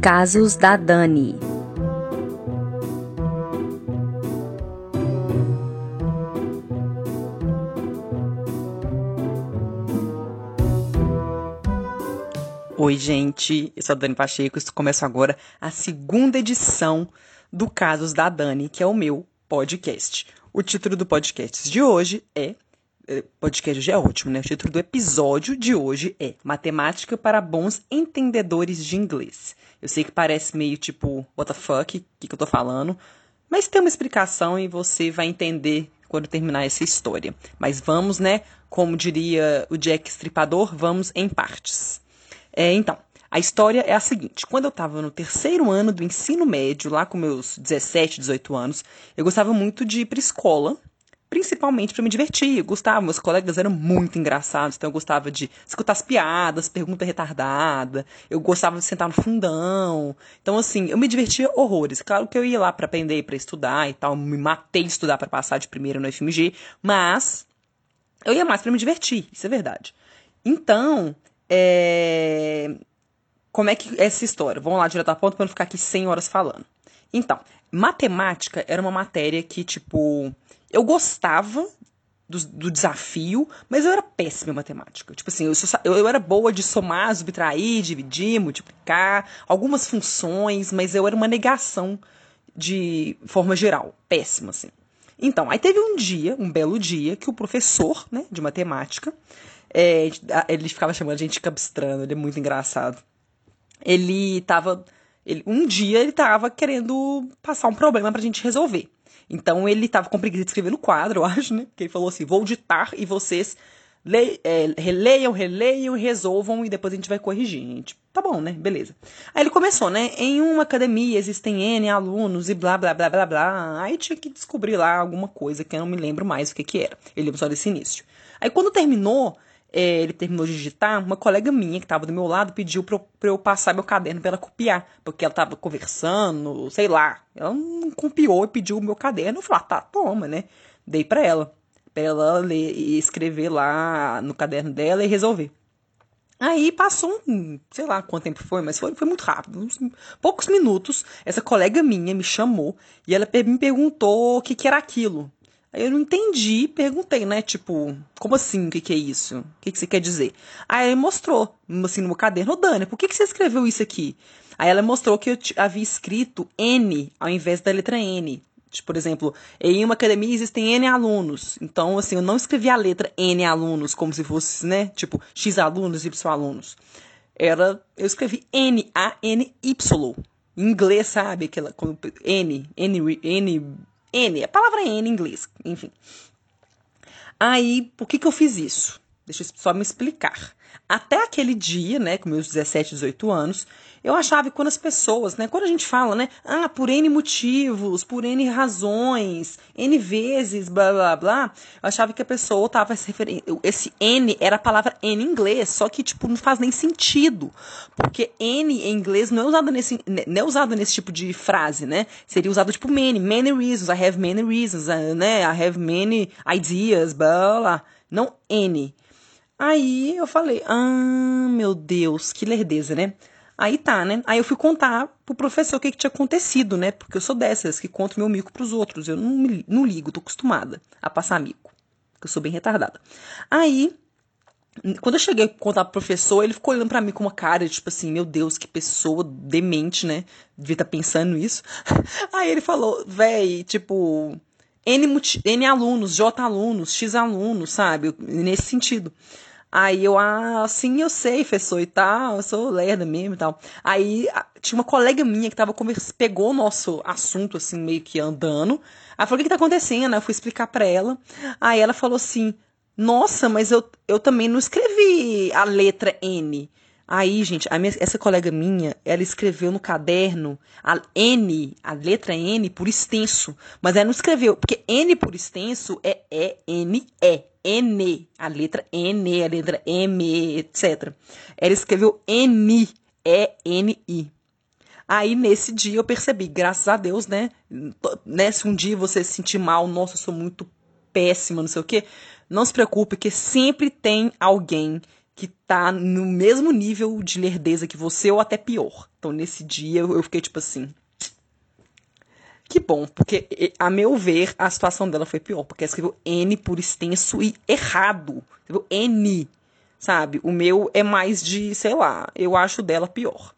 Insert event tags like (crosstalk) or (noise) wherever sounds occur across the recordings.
Casos da Dani. Oi, gente, eu sou a Dani Pacheco e começo agora a segunda edição do Casos da Dani, que é o meu podcast. O título do podcast de hoje é. É podcast hoje é ótimo, né? O título do episódio de hoje é Matemática para Bons Entendedores de Inglês. Eu sei que parece meio tipo, what the fuck, o que, que eu tô falando, mas tem uma explicação e você vai entender quando terminar essa história. Mas vamos, né? Como diria o Jack Stripador, vamos em partes. É, então, a história é a seguinte: quando eu estava no terceiro ano do ensino médio, lá com meus 17, 18 anos, eu gostava muito de ir para escola, principalmente para me divertir. Eu gostava, meus colegas eram muito engraçados, então eu gostava de escutar as piadas, pergunta retardada, eu gostava de sentar no fundão. Então, assim, eu me divertia horrores. Claro que eu ia lá para aprender, para estudar e tal, me matei de estudar para passar de primeiro no FMG, mas eu ia mais para me divertir, isso é verdade. Então, é... Como é que é essa história? Vamos lá direto a ponto para não ficar aqui 100 horas falando. Então, matemática era uma matéria que, tipo, eu gostava do, do, desafio, mas eu era péssima em matemática. Tipo assim, eu, só, eu, eu, era boa de somar, subtrair, dividir, multiplicar, algumas funções, mas eu era uma negação de forma geral. Péssima, assim. Então, aí teve um dia, um belo dia, que o professor né, de matemática é, ele ficava chamando a gente de cabestrano, ele é muito engraçado. Ele tava. Ele, um dia ele tava querendo passar um problema pra gente resolver. Então ele tava com preguiça de escrever no quadro, eu acho, né? Porque ele falou assim: vou ditar e vocês le, é, releiam, releiam, resolvam e depois a gente vai corrigir. Gente, tá bom, né? Beleza. Aí ele começou, né? Em uma academia existem N alunos e blá, blá, blá, blá, blá. Aí tinha que descobrir lá alguma coisa que eu não me lembro mais o que que era. Ele lembra só desse início. Aí quando terminou, é, ele terminou de digitar, uma colega minha que estava do meu lado pediu para eu, passar meu caderno para ela copiar, porque ela estava conversando, sei lá. Ela não copiou e pediu o meu caderno. Eu falei, ah, tá, toma, né? Dei para ela, para ela ler e escrever lá no caderno dela e resolver. Aí passou um, sei lá quanto tempo foi, mas foi, foi muito rápido, uns poucos minutos. Essa colega minha me chamou e ela me perguntou o que, que era aquilo. Aí eu não entendi, perguntei, né? Tipo, como assim? O que, que é isso? O que, que você quer dizer? Aí ele mostrou, assim, no meu caderno, Dani, por que, que você escreveu isso aqui? Aí ela mostrou que eu havia escrito N ao invés da letra N. Tipo, por exemplo, em uma academia existem N alunos. Então, assim, eu não escrevi a letra N alunos como se fosse, né? Tipo, X alunos, Y alunos. Era, eu escrevi N-A-N-Y. Em inglês, sabe? Aquela, N, N, N N, a palavra N em inglês, enfim. Aí, por que, que eu fiz isso? Deixa eu só me explicar. Até aquele dia, né, com meus 17, 18 anos, eu achava que quando as pessoas, né, quando a gente fala, né, ah, por N motivos, por N razões, N vezes, blá blá blá, eu achava que a pessoa tava se referindo. Esse N era a palavra N em inglês, só que, tipo, não faz nem sentido. Porque N em inglês não é usado nesse, não é usado nesse tipo de frase, né? Seria usado tipo many, many reasons, I have many reasons, né? I have many ideas, blá blá. Não N. Aí eu falei, ah, meu Deus, que lerdeza, né? Aí tá, né? Aí eu fui contar pro professor o que, que tinha acontecido, né? Porque eu sou dessas que conto meu mico pros outros. Eu não, não ligo, tô acostumada a passar mico. Porque eu sou bem retardada. Aí, quando eu cheguei a contar pro professor, ele ficou olhando pra mim com uma cara, tipo assim, meu Deus, que pessoa demente, né? Devia estar tá pensando nisso. (laughs) Aí ele falou, véi, tipo, N, N alunos, J alunos, X alunos, sabe? Nesse sentido. Aí eu, ah, sim, eu sei, professor e tal, eu sou lerda mesmo e tal. Aí tinha uma colega minha que tava conversando, pegou o nosso assunto, assim, meio que andando. Aí falou, o que que tá acontecendo? Eu fui explicar pra ela. Aí ela falou assim, nossa, mas eu, eu também não escrevi a letra N. Aí, gente, minha, essa colega minha, ela escreveu no caderno a N, a letra N por extenso. Mas ela não escreveu, porque N por extenso é E-N-E. N, a letra N, a letra M, etc. Ela escreveu N, E-N-I. Aí, nesse dia, eu percebi, graças a Deus, né? né se um dia você se sentir mal, nossa, eu sou muito péssima, não sei o quê, não se preocupe, que sempre tem alguém que tá no mesmo nível de lerdeza que você ou até pior. Então, nesse dia, eu fiquei tipo assim. Que bom, porque, a meu ver, a situação dela foi pior, porque ela escreveu N por extenso e errado. Escreveu N, sabe? O meu é mais de, sei lá, eu acho dela pior.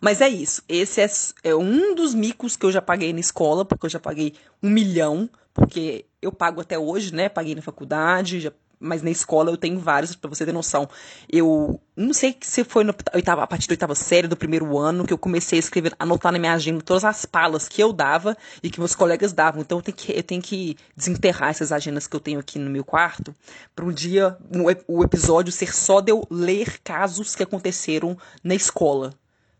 Mas é isso. Esse é, é, um dos micos que eu já paguei na escola, porque eu já paguei um milhão, porque eu pago até hoje, né? Paguei na faculdade, já mas na escola eu tenho vários, para você ter noção. Eu não sei se foi no oitava, a partir da oitava série do primeiro ano que eu comecei a escrever, anotar na minha agenda todas as palas que eu dava e que meus colegas davam. Então eu tenho que, eu tenho que desenterrar essas agendas que eu tenho aqui no meu quarto para um dia o episódio ser só de eu ler casos que aconteceram na escola.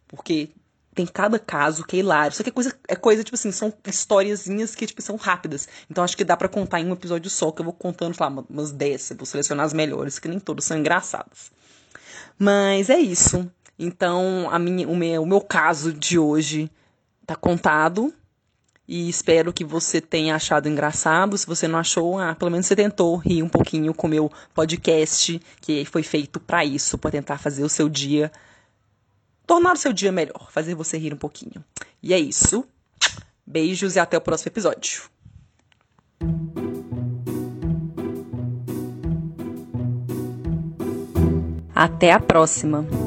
Porque tem cada caso que é hilário. Só que é coisa, é coisa tipo assim, são historiazinhas que, tipo, são rápidas. Então acho que dá para contar em um episódio só, que eu vou contando, sei lá, umas 10, vou selecionar as melhores, que nem todas são engraçadas. Mas é isso. Então, a minha, o, meu, o meu caso de hoje tá contado. E espero que você tenha achado engraçado. Se você não achou, ah, pelo menos você tentou rir um pouquinho com o meu podcast, que foi feito para isso, para tentar fazer o seu dia tornar o seu dia melhor, fazer você rir um pouquinho. E é isso. Beijos e até o próximo episódio. Até a próxima!